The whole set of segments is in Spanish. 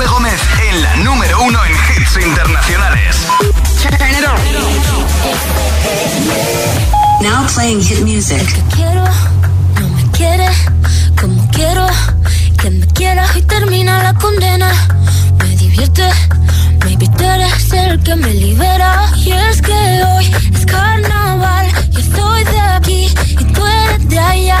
Josué Gómez en la número uno en hits internacionales. Now playing hit music. El que quiero, no me quiere, como quiero, que me quiera y termina la condena. Me divierte, maybe tú eres el que me libera. Y es que hoy es carnaval, yo soy de aquí y tú eres de allá.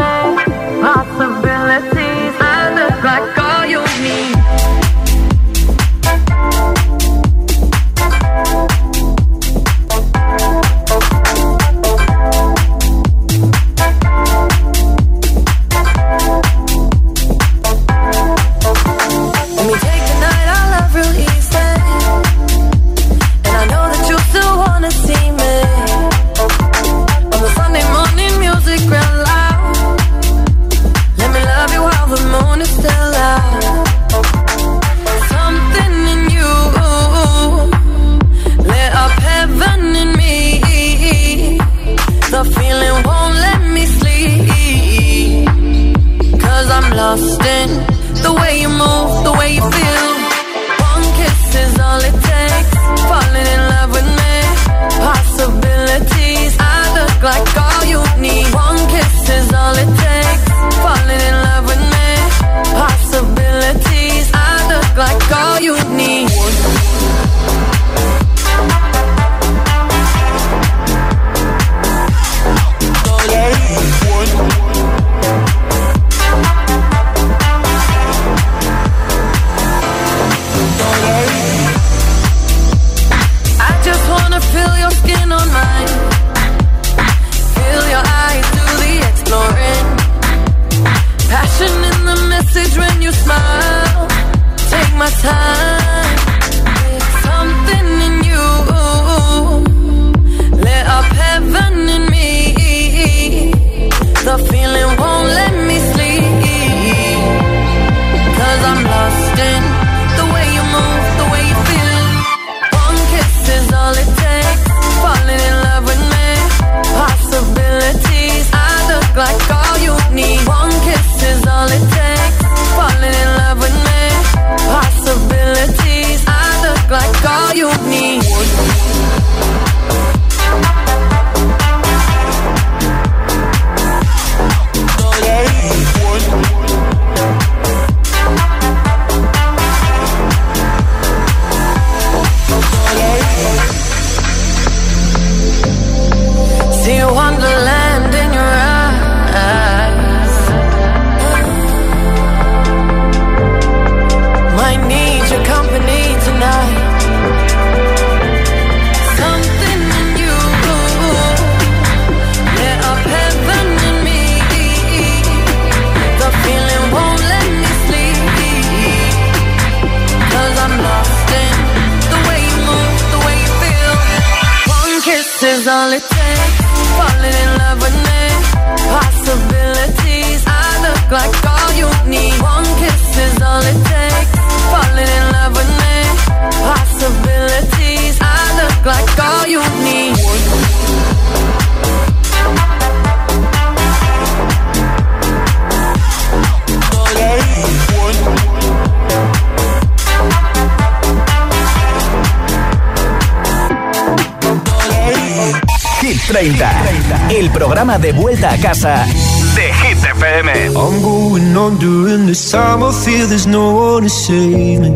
30, el programa de vuelta a casa de Hit. I'm going on during this time. I feel there's no one to save me.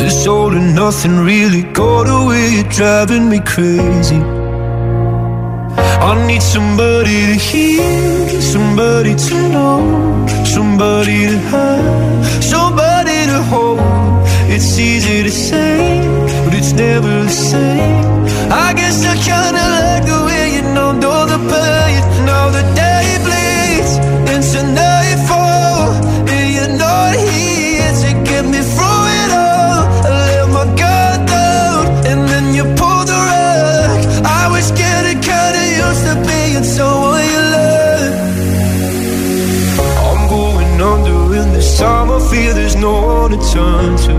This all and nothing really got away. Driving me crazy. I need somebody to hear, somebody to know, somebody to have, somebody to hold. It's easy to say but it's never the same. I guess I kinda like the way you know, know the pain. Now the day I feel there's no one to turn to.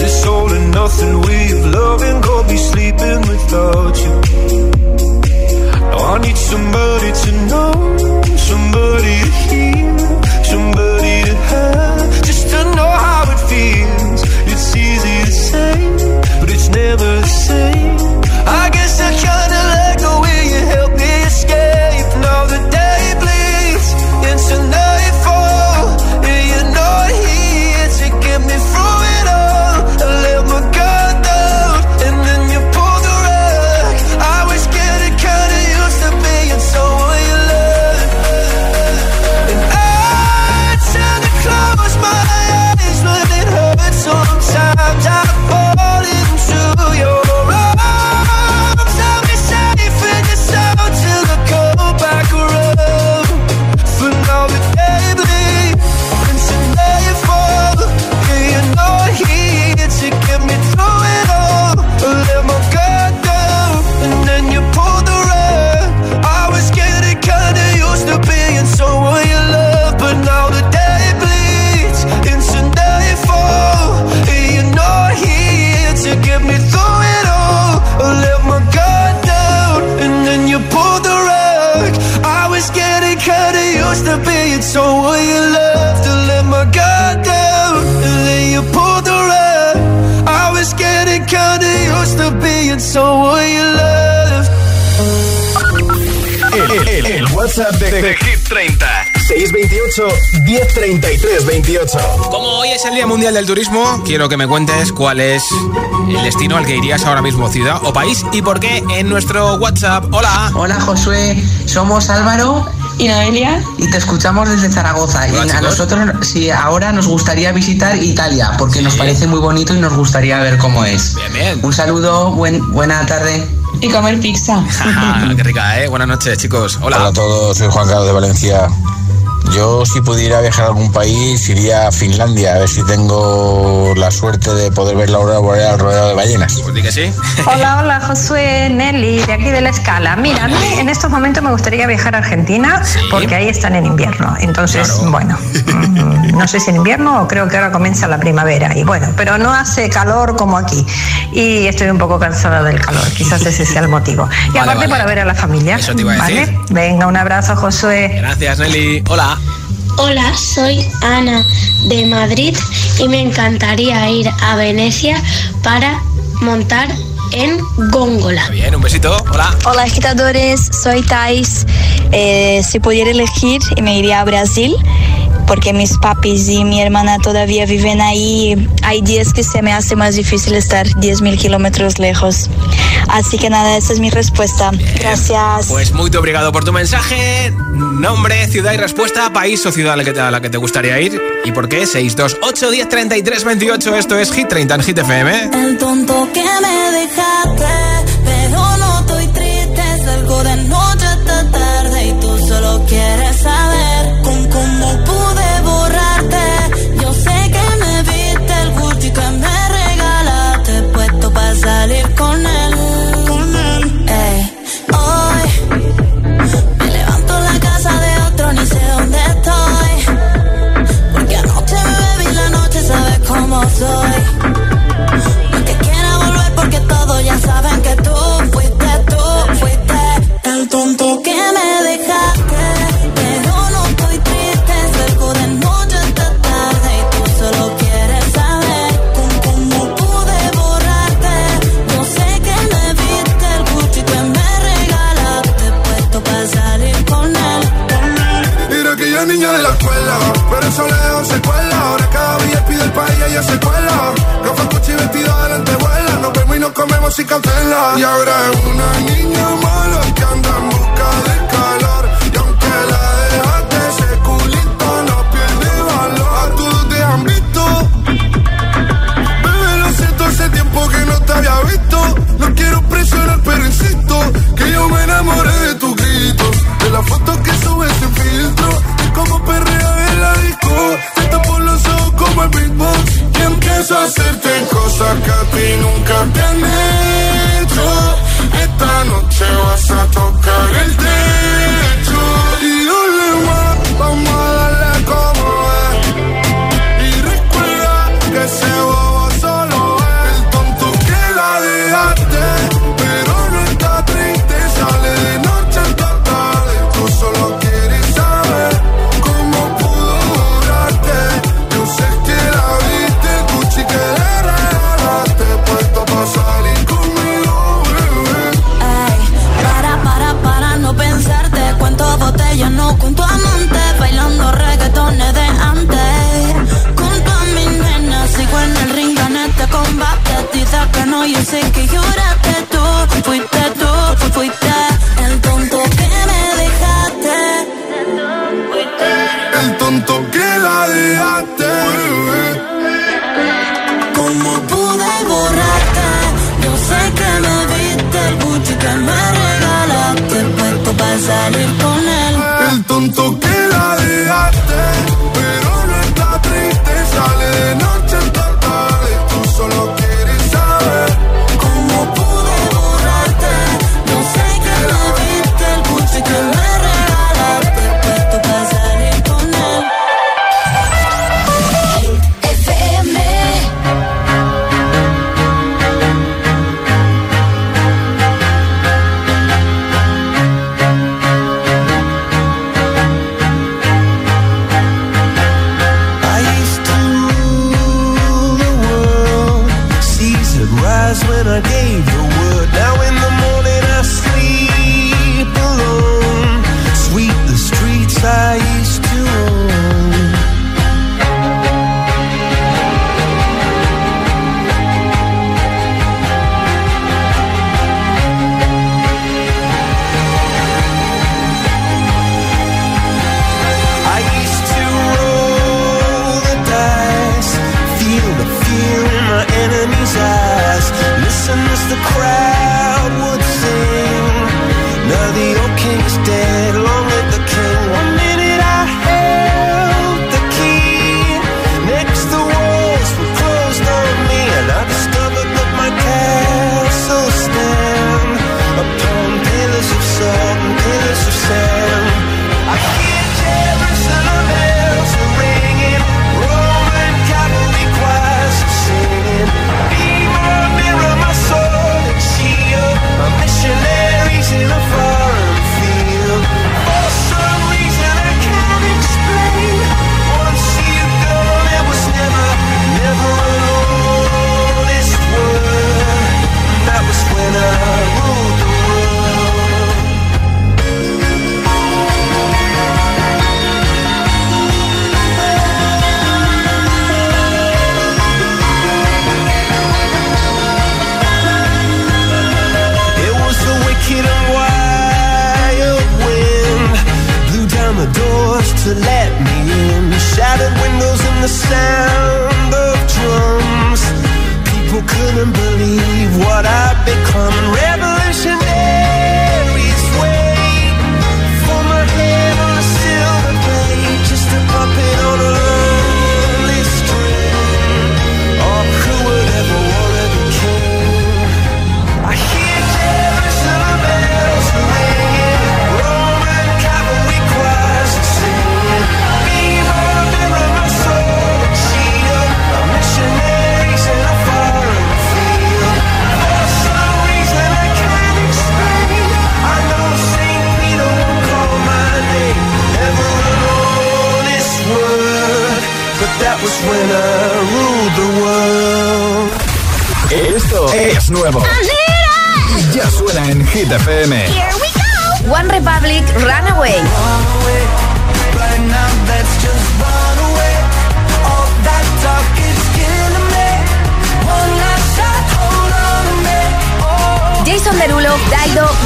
This all and nothing way of loving, go be sleeping without you. Now I need somebody to know, somebody to hear, somebody to have, just to know how it feels. It's easy to say, but it's never the same. I guess I kinda WhatsApp de, de Hit 30, 628 1033 28. Como hoy es el Día Mundial del Turismo, quiero que me cuentes cuál es el destino al que irías ahora mismo, ciudad o país, y por qué en nuestro WhatsApp. Hola. Hola Josué, somos Álvaro ¿Y Noelia? y te escuchamos desde Zaragoza. Hola, y a chicos. nosotros, sí, ahora nos gustaría visitar Italia porque Sí. nos parece muy bonito y nos gustaría ver cómo es. Bien, bien. Un saludo, buen, buena tarde. Y comer pizza. Jaja, qué rica, ¿eh? Buenas noches, chicos. Hola. Hola a todos, soy Juan Carlos de Valencia. Yo si pudiera viajar a algún país iría a Finlandia, a ver si tengo la suerte de poder ver la aurora boreal rodeado de ballenas. Pues di que sí. Hola, hola, Josué, Nelly, de aquí de la escala. Mira, a mí en estos momentos me gustaría viajar a Argentina Sí. porque ahí están en invierno. Entonces, Claro. bueno, mm, no sé si en invierno o creo que ahora comienza la primavera. Y bueno, pero no hace calor como aquí. Y estoy un poco cansada del calor. Quizás ese sea el motivo. Y Vale, aparte vale. para ver a la familia. Eso te iba a ¿vale? decir. Venga, un abrazo, Josué. Gracias, Nelly. Hola. Hola, soy Ana de Madrid y me encantaría ir a Venecia para montar en góngola. Bien, un besito. Hola. Hola agitadores, soy Thais. Eh, si pudiera elegir, me iría a Brasil porque mis papis y mi hermana todavía viven ahí. Hay días que se me hace más difícil estar 10.000 kilómetros lejos. Así que nada, esa es mi respuesta. Gracias. Pues muy obrigado por tu mensaje. Nombre, ciudad y respuesta, país o ciudad a la que te, a la que te gustaría ir. ¿Y por qué? 628 10 33 28. Esto es Hit 30 en Hit FM. El tonto que me dejaste, pero no estoy triste. Salgo de noche hasta tarde y tú solo quieres saber con cómo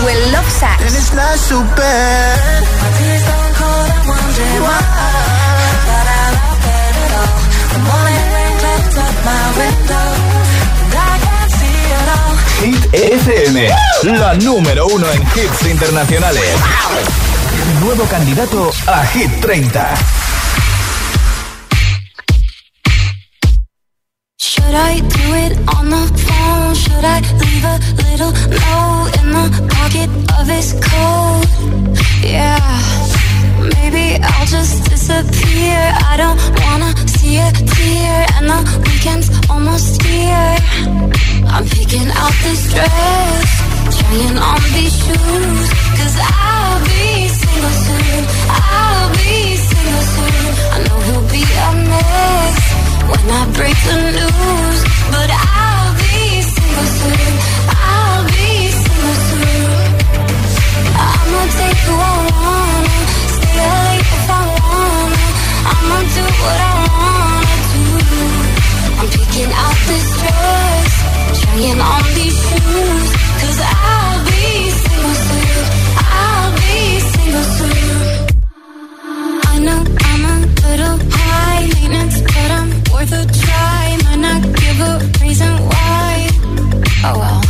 Will Love Sax. And it's not so bad. My tears don't cold, I'm wondering why. But I love it at all. The morning rain clouds up my window. And I can't see it all. Hit FM, la número uno en hits internacionales. Nuevo candidato a Hit 30. I leave a little note in the pocket of his coat? Yeah, maybe I'll just disappear. I don't wanna see a tear, and the weekend's almost here. I'm picking out this dress, trying on these shoes, cause I'll be single soon. I'll be single soon. I know he'll be a mess when I break the news. But I worth a try. Might not give a reason why. Oh well.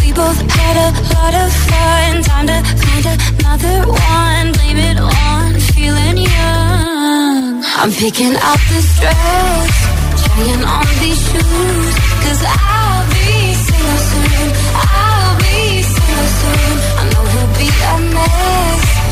We both had a lot of fun. Time to find another one. Blame it on feeling young. I'm picking out this dress, trying on these shoes. Cause I'll be single soon. I'll be single soon. I know he'll be a mess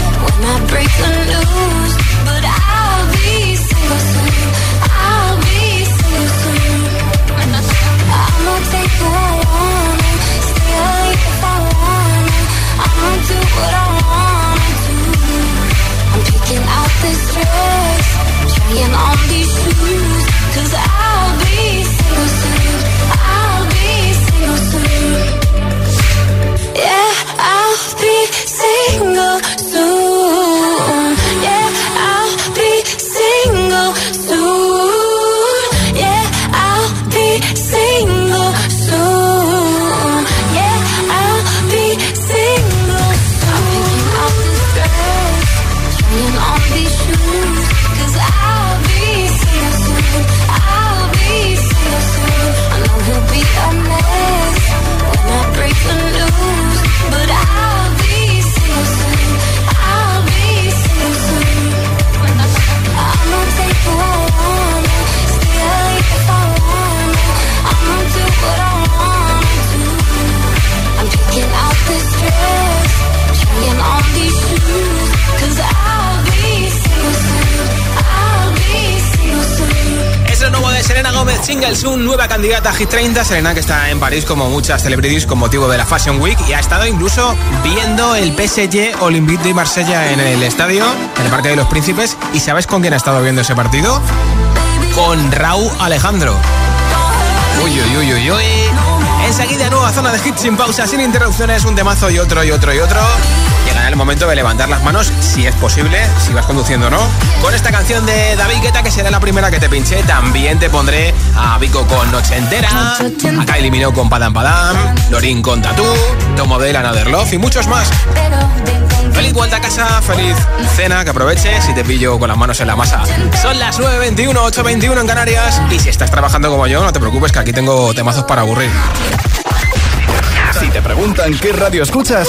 nueva candidata a Hit 30. Selena que está en París como muchas celebrities con motivo de la Fashion Week y ha estado incluso viendo el PSG Olympique de Marsella en el estadio, en el Parque de los Príncipes. ¿Y sabes con quién ha estado viendo ese partido? Con Raúl Alejandro. Uy, uy, uy, uy, uy. Enseguida nueva zona de hits sin pausa, sin interrupciones, un temazo y otro y otro y otro. El momento de levantar las manos, si es posible, si vas conduciendo o no. Con esta canción de David Guetta, que será la primera que te pinché, también te pondré a Vico con Noche Entera, a Kylie Minogue con Padam Padam, Lorin con Tatú, Tomo de Another Love y muchos más. Feliz vuelta a casa, feliz cena, que aproveches y te pillo con las manos en la masa. Son las 9.21, 8.21 en Canarias y si estás trabajando como yo, no te preocupes que aquí tengo temazos para aburrir. Si te preguntan qué radio escuchas,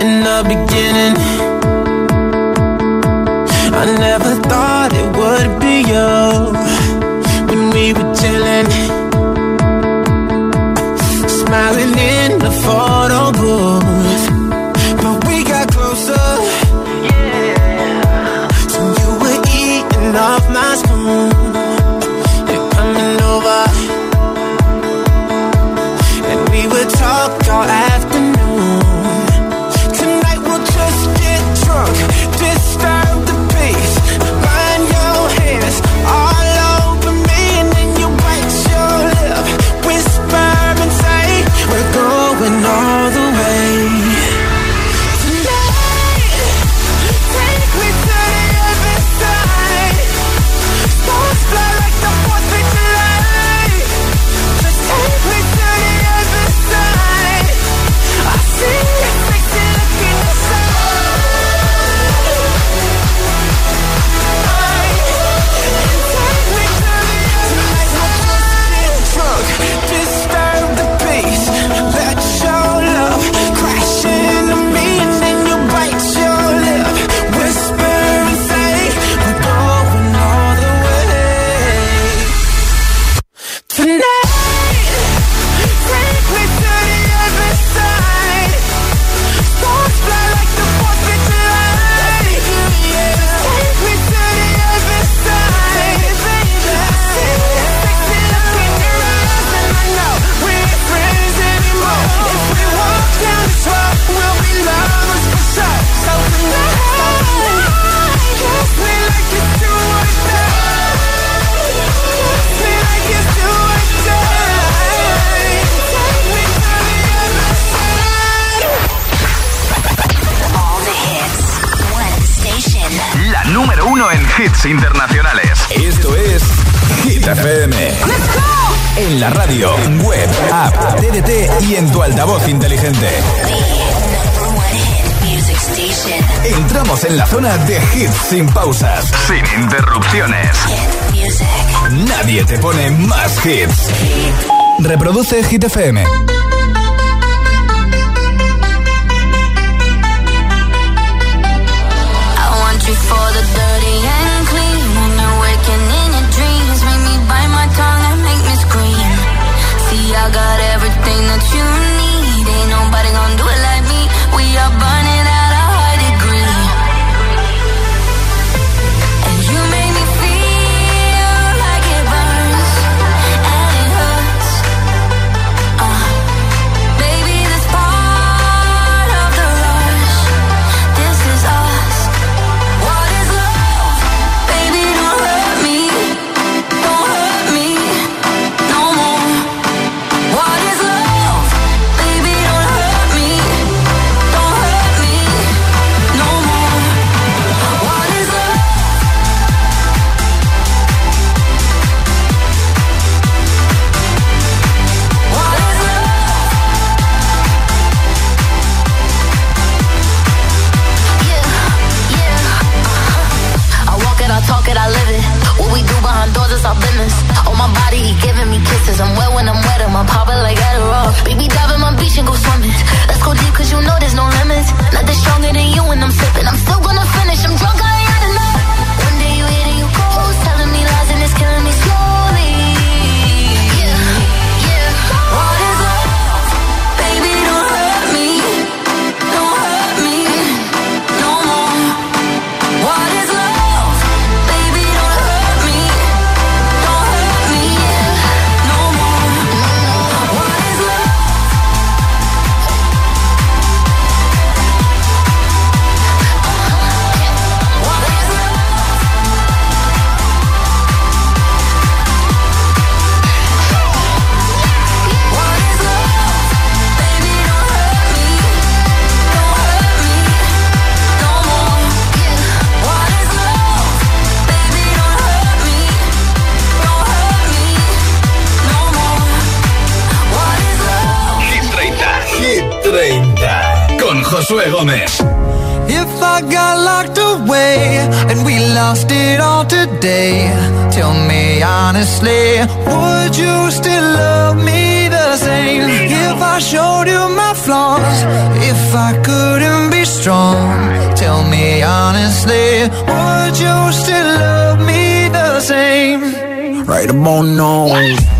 In the beginning, I never thought it would be you when we were chilling, smiling in the photo booth. But we got closer, yeah. So you were eating off my spoon. Hit FM. Josué Gómez. If I got locked away and we lost it all today, tell me honestly, would you still love me the same? If I showed you my flaws, if I couldn't be strong, tell me honestly, would you still love me the same? Right about now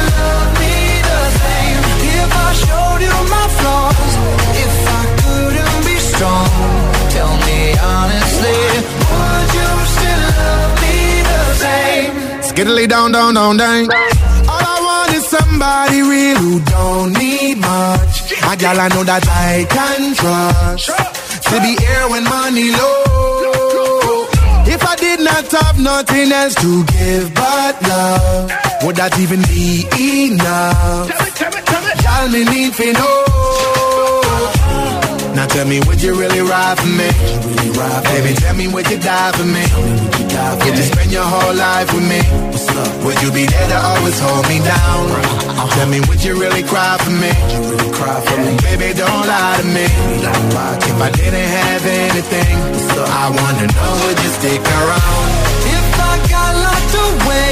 I showed you my flaws, if I couldn't be strong, tell me honestly, would you still love me the same? Skiddly down, down, down, down. All I want is somebody real who don't need much. A gal I know that I can trust. To be here when money low. If I did not have nothing else to give but love, would that even be enough? Y'all me need to know. Now tell me, would you really ride for me? Really ride for Baby, me? tell me, would you die for me? Would you, die for would you spend your whole life with me? Would you be there to always hold me down? Uh-huh. Tell me, would you really cry for me? Would you really cry for me? Baby, don't lie to me. If I didn't have anything, so I wanna know, would you stick around? If I got locked away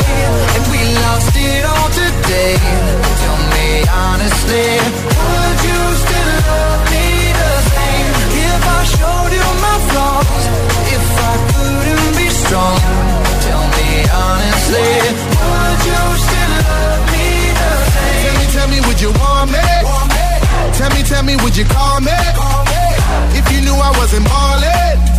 and we lost it all today, me honestly Would you still love me the same If I showed you my flaws If I couldn't be strong Tell me honestly Would you still love me the same Tell me, tell me, would you want me? Tell me, tell me, would you call me? call me? If you knew I wasn't ballin'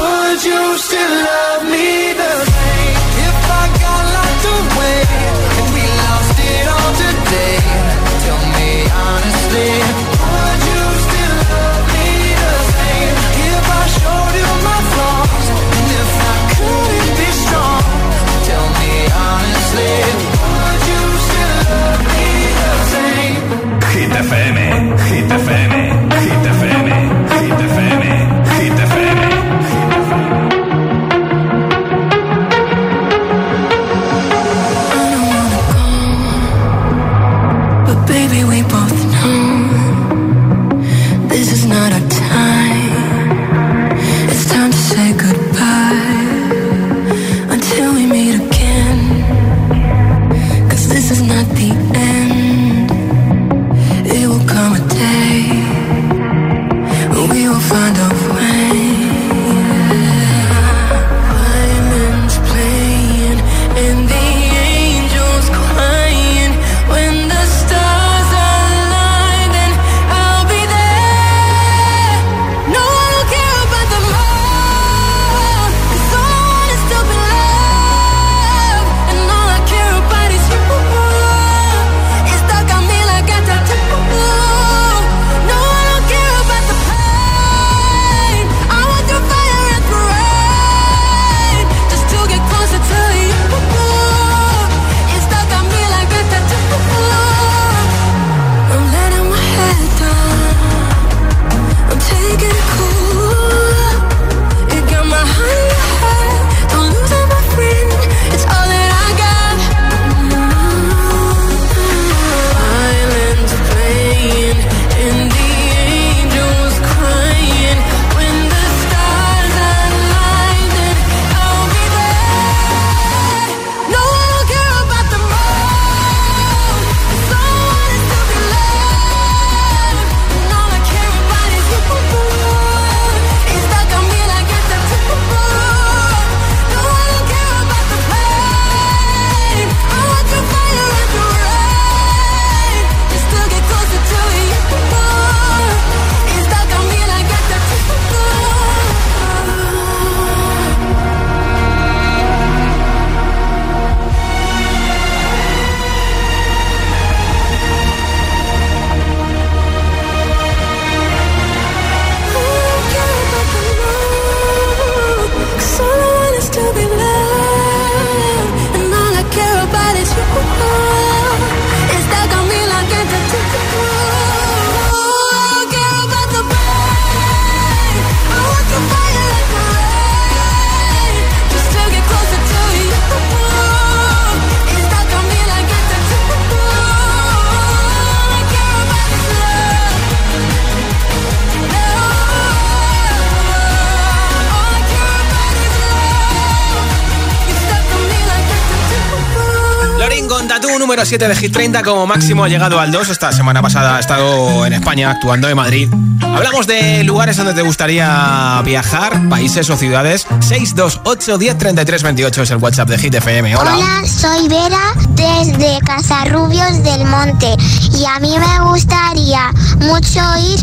número 7 de Hit 30, como máximo ha llegado al 2. Esta semana pasada ha estado en España, actuando en Madrid. Hablamos de lugares donde te gustaría viajar, países o ciudades. 628 10 33 28 es el WhatsApp de Hit FM. Hola. Hola, soy Vera desde Casarrubios del Monte y a mí me gustaría mucho ir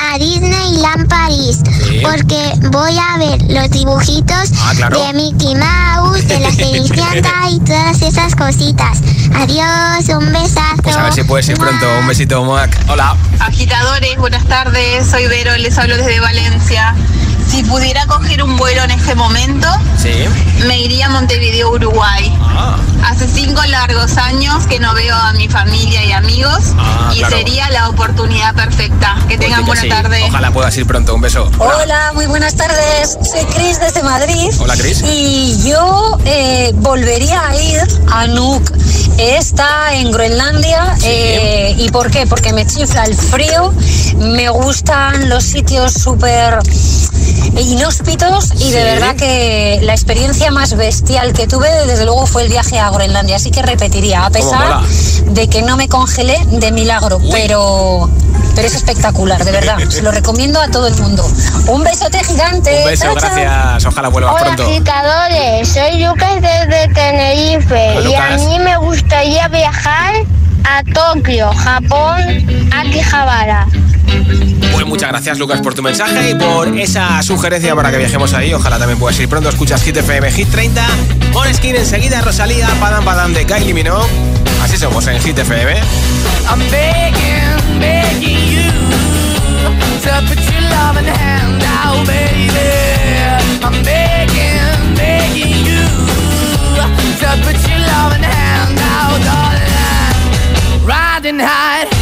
a Disneyland París porque voy a ver los dibujitos Ah, claro. de Mickey Mouse, de la Cenicienta y todas esas cositas. Adiós, un besazo. Pues a ver si puedes ir pronto. Un besito, Moac. Hola. Agitadores, buenas tardes, soy Vero, les hablo desde Valencia. Si pudiera coger un vuelo en este momento, Sí. me iría a Montevideo, Uruguay. Ah. Hace cinco largos años que no veo a mi familia y amigos Ah, y claro. sería la oportunidad perfecta. Que tengan Que buena sí. tarde. Ojalá puedas ir pronto. Un beso. Hola, muy buenas tardes. Soy Cris desde Madrid. Hola, Cris. Y yo eh, volvería a ir a Nuuk. Está en Groenlandia. eh, ¿Y por qué? Porque me chifla el frío. Me gustan los sitios súper inhóspitos y de verdad que la experiencia más bestial que tuve desde luego fue el viaje a Groenlandia, así que repetiría, a pesar de que no me congelé de milagro, pero pero es espectacular, de verdad. Se lo recomiendo a todo el mundo. Un besote gigante. Un beso, gracias. Ojalá vuelvas Hola, pronto. agitadores. Soy Lucas desde Tenerife Hola, y a mí me gustaría viajar a Tokio, Japón, Akihabara. Pues muchas gracias, Lucas, por tu mensaje y por esa sugerencia para que viajemos ahí. Ojalá también puedas ir pronto. Escuchas Hit FM, Hit 30. Skin enseguida, Rosalía, Padam Padam de Kylie Minogue. Así somos en Hit FM. I'm begging, begging you to put your loving hand out, baby. I'm begging, begging you to put your loving hand out, darling. Riding high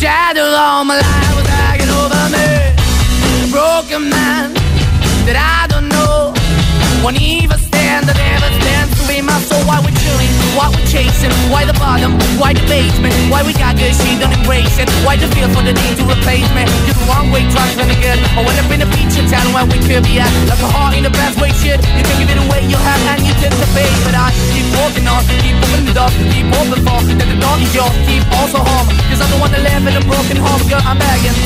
The shadow all my life was hanging over me. A broken man that I don't know. Won't even stand, I never stand to be my soul. Why we chilling? Why we chasing? Why the bottom? Why the basement? Why we got good, she don't embrace it? Why the feel for the need to replace me? You're the wrong way, trying to good. I went up in a feature town where we could be at. Like a heart in the best way, shit. You can give it away, you have, and you tend to pay. But I walking on, keep moving the door, keep open for that the door is yours. Keep also home, cause the one that live in a broken home, girl. I'm begging.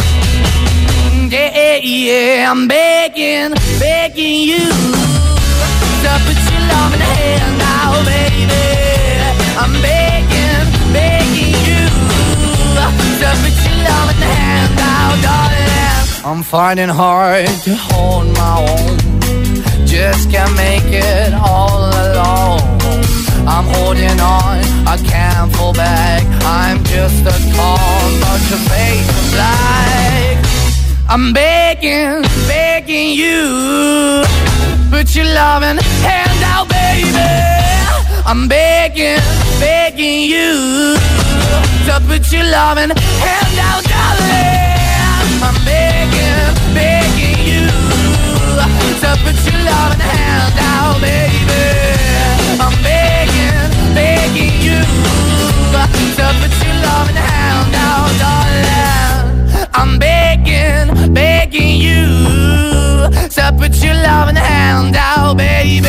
Yeah, yeah, I'm begging, begging you to put your love in the hand now, baby. I'm begging, begging you to put your love in the hand now, darling. I'm finding hard to hold my own. Just can't make it all alone. I'm holding on, I can't fall back. I'm just a call, but your face is black. I'm begging, begging you. Put your loving hand out, baby. I'm begging, begging you. To put your loving hand out, darling. I'm begging, begging you. To put your loving hand out, baby. I'm begging, begging you. To put your loving hand out, darling. I'm begging, begging you to put your love in the hand out, baby.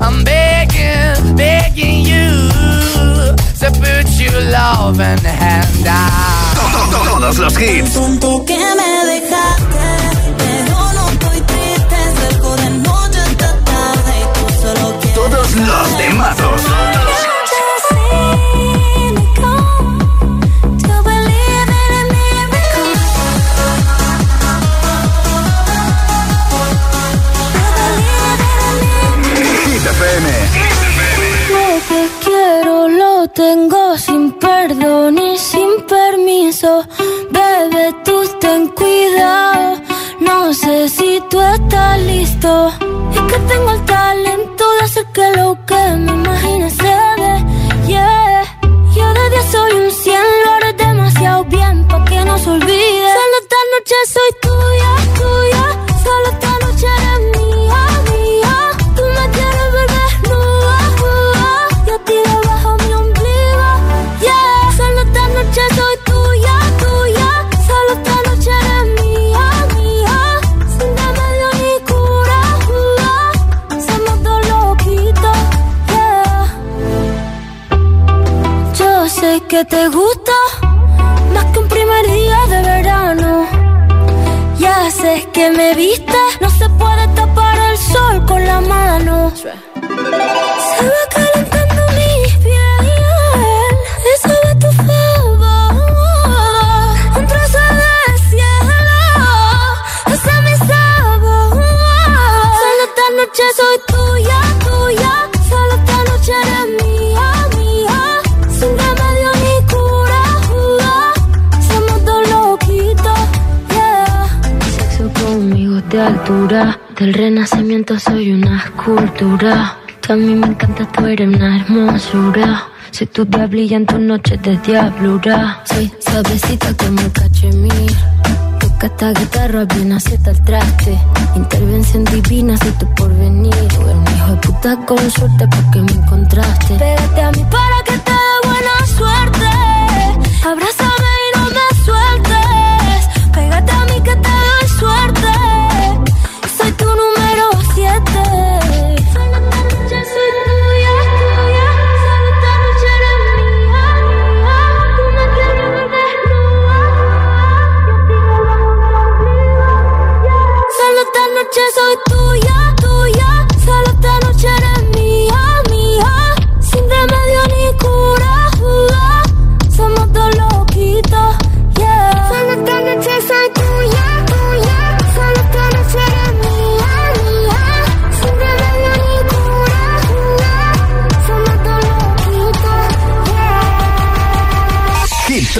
I'm begging, begging you to put your love in the hand out. Todos los hits. Tengo sin perdón y sin permiso. Bebé, tú ten cuidado. No sé si tú estás listo. Es que tengo el talento de hacer que lo que me imagine se dé. Yeah. Yo de día soy un cien, lo demasiado bien pa' que no se olvide. Solo esta noche soy que te gusta de altura. Del renacimiento soy una escultura. Mí me encanta, tú eres una hermosura. Soy tu diablilla en tus noches de diablura. Soy suavecita como cachemir. Toca esta guitarra bien acierta el traste. Intervención divina, soy tu porvenir. Un hijo de puta con suerte porque me encontraste. Pégate a mí para que te dé buena suerte. Abrázame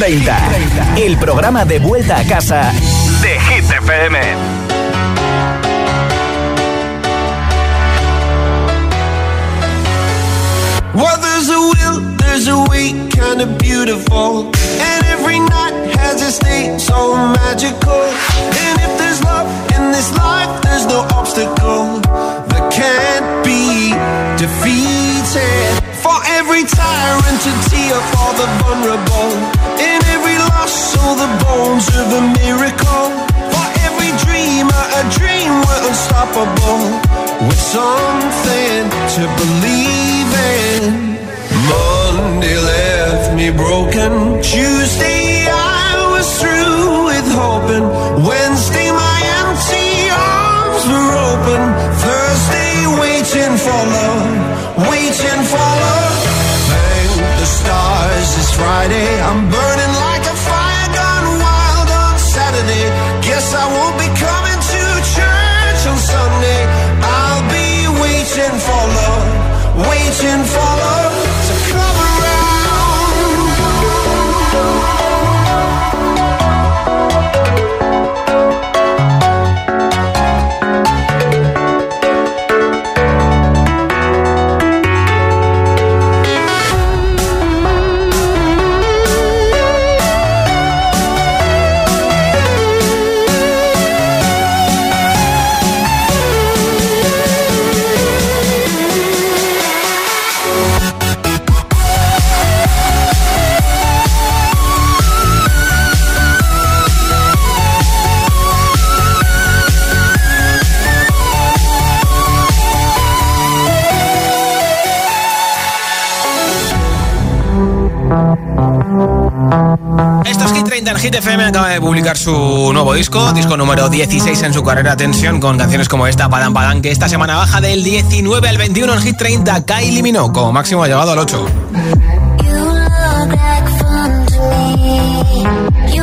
30, el programa de vuelta a casa de Hit FM. Well, there's a will, there's a way, kinda beautiful. And every night has a state so magical. And if there's love in this life, there's no obstacle that can't be defeated. For every tyrant to tear for the vulnerable. Every all the bones of a miracle. For every dreamer, a dream we're unstoppable. With something to believe in. Monday left me broken. Tuesday I was through with hoping. Wednesday my empty arms were open. Hit 30 en Hit FM acaba de publicar su nuevo disco, disco número 16 en su carrera Tensión, con canciones como esta, Padam Padam, que esta semana baja del 19 al 21 en Hit 30. Kylie Minogue, como máximo ha llegado al 8. You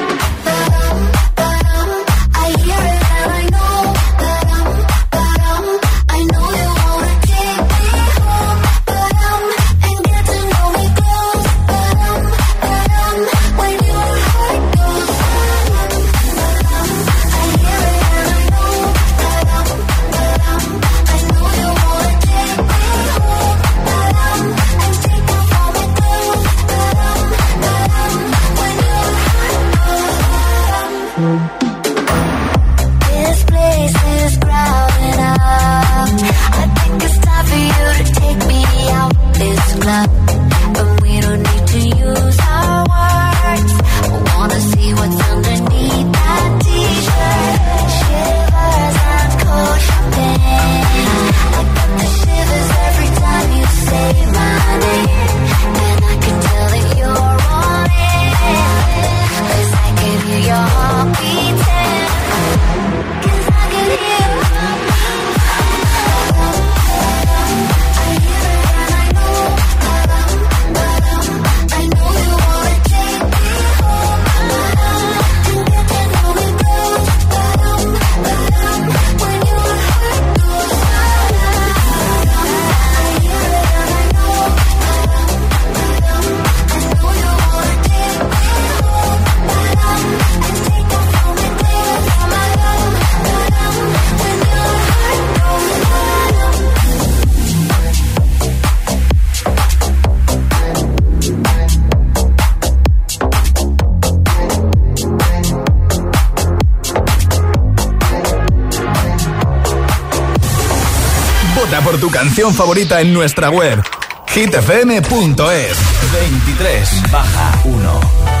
canción favorita en nuestra web hitfm.es 23 baja 1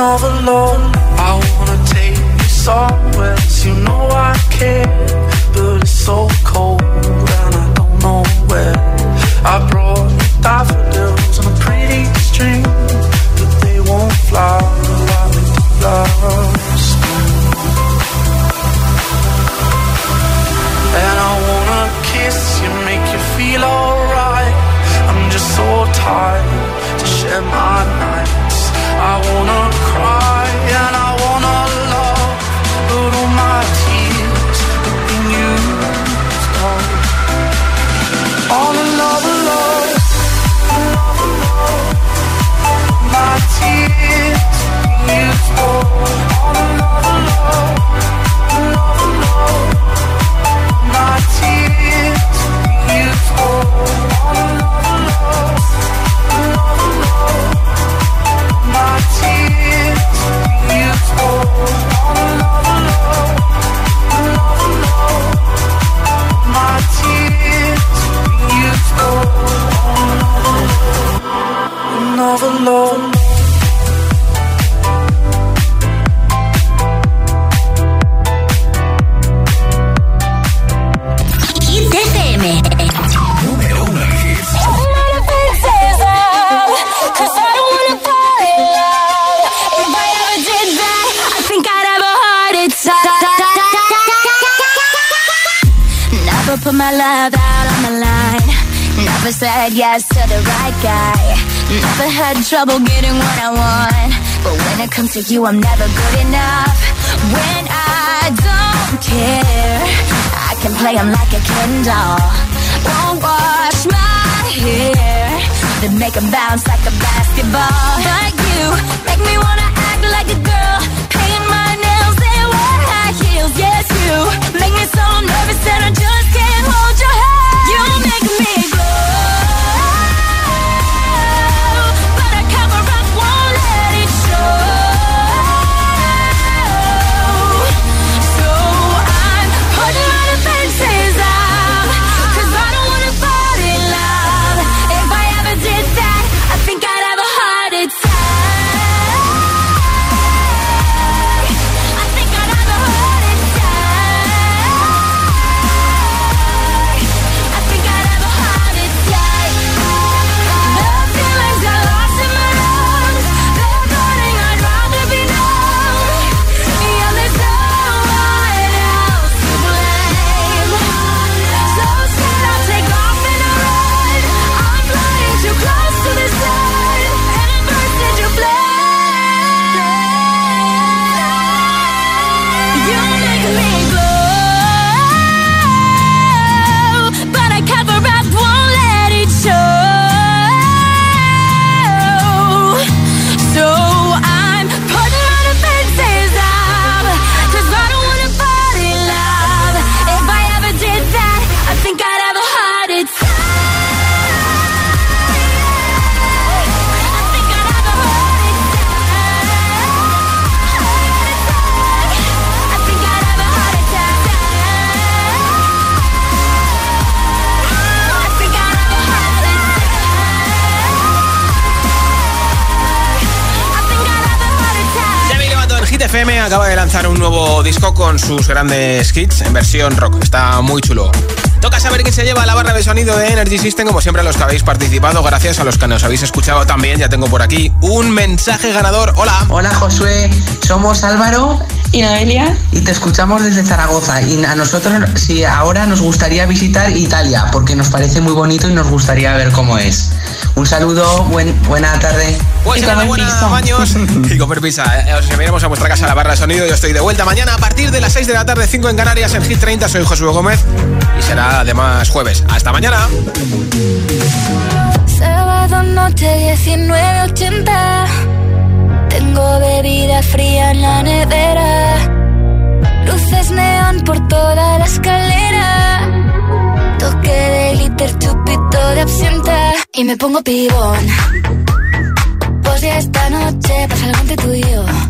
overload. I wanna take you somewhere, you know I care, but it's so cold. To you, I'm never good sus grandes hits en versión rock. Está muy chulo. Toca saber quién se lleva la barra de sonido de Energy System, como siempre a los que habéis participado, gracias a los que nos habéis escuchado también. Ya tengo por aquí un mensaje ganador. Hola. Hola Josué, somos Álvaro y Noelia y te escuchamos desde Zaragoza y a nosotros sí ahora nos gustaría visitar Italia porque nos parece muy bonito y nos gustaría ver cómo es. Un saludo, buen, buena tarde. Pues buenos años y comer pizza. Eh, os enviaremos a vuestra casa la barra de sonido. Yo estoy de vuelta mañana a partir de las 6 de la tarde, 5 en Canarias, en Hit 30. Soy Josué Gómez y será además jueves. Hasta mañana. Sábado noche 19.80 Tengo bebida fría en la nevera Luces neón por toda la escalera glitter, chupito de absenta Y me pongo pibón. Pues ya esta noche pasa algo entre tú y yo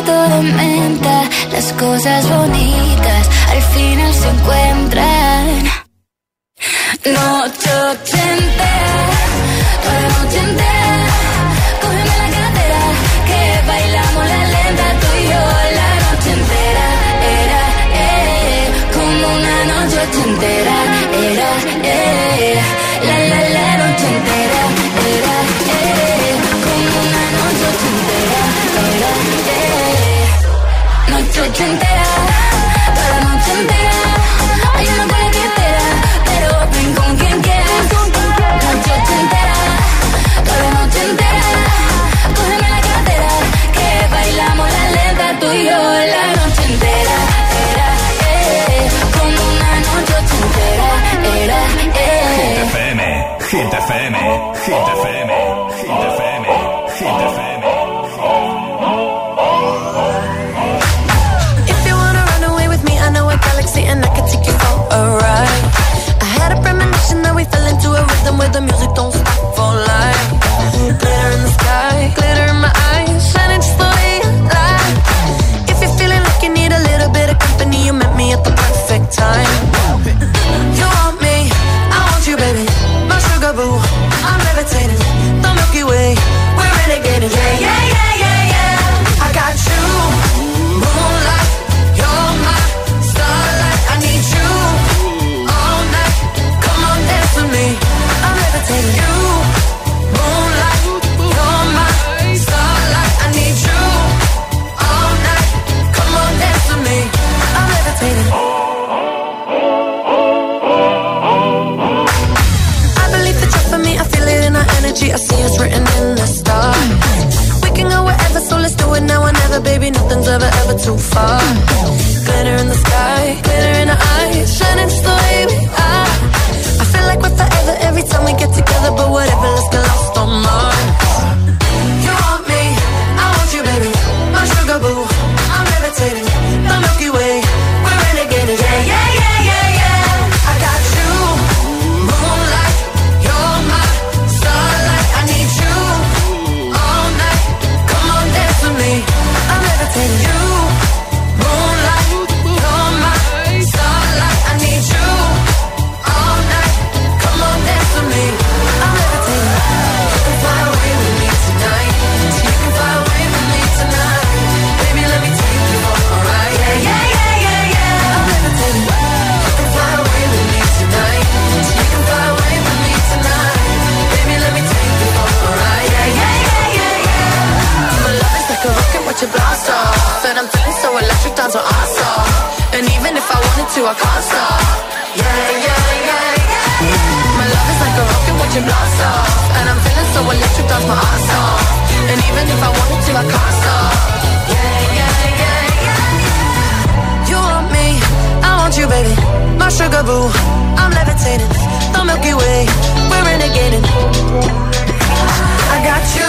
Mojito de. Las cosas bonitas al final se encuentran. Noche And I'm feeling so electric, dance on awesome. And even if I wanted to, I can't stop. Yeah, yeah, yeah, yeah. My love is like a rocket, watch it blast off. And I'm feeling so electric, dance my ass off. And even if I wanted to, I can't stop. Yeah, yeah, yeah, yeah. You want me, I want you, baby. My sugar boo, I'm levitating. The Milky Way, we're renegading. I got you,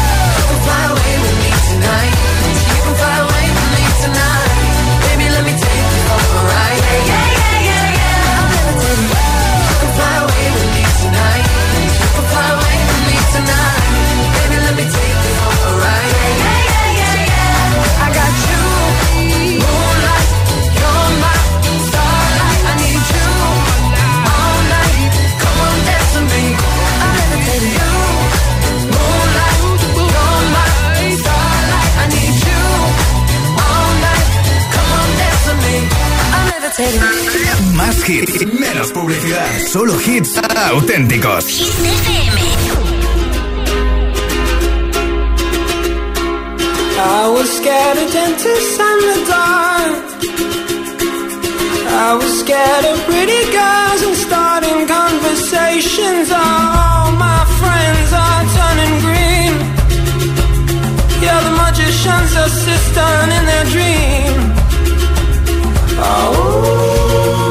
Más hits, menos publicidad. Solo hits auténticos. Hit I was scared of dentists and the dark. I was scared of pretty girls and starting conversations. All my friends are turning green. You're the magician's assistant in their dream. Oh.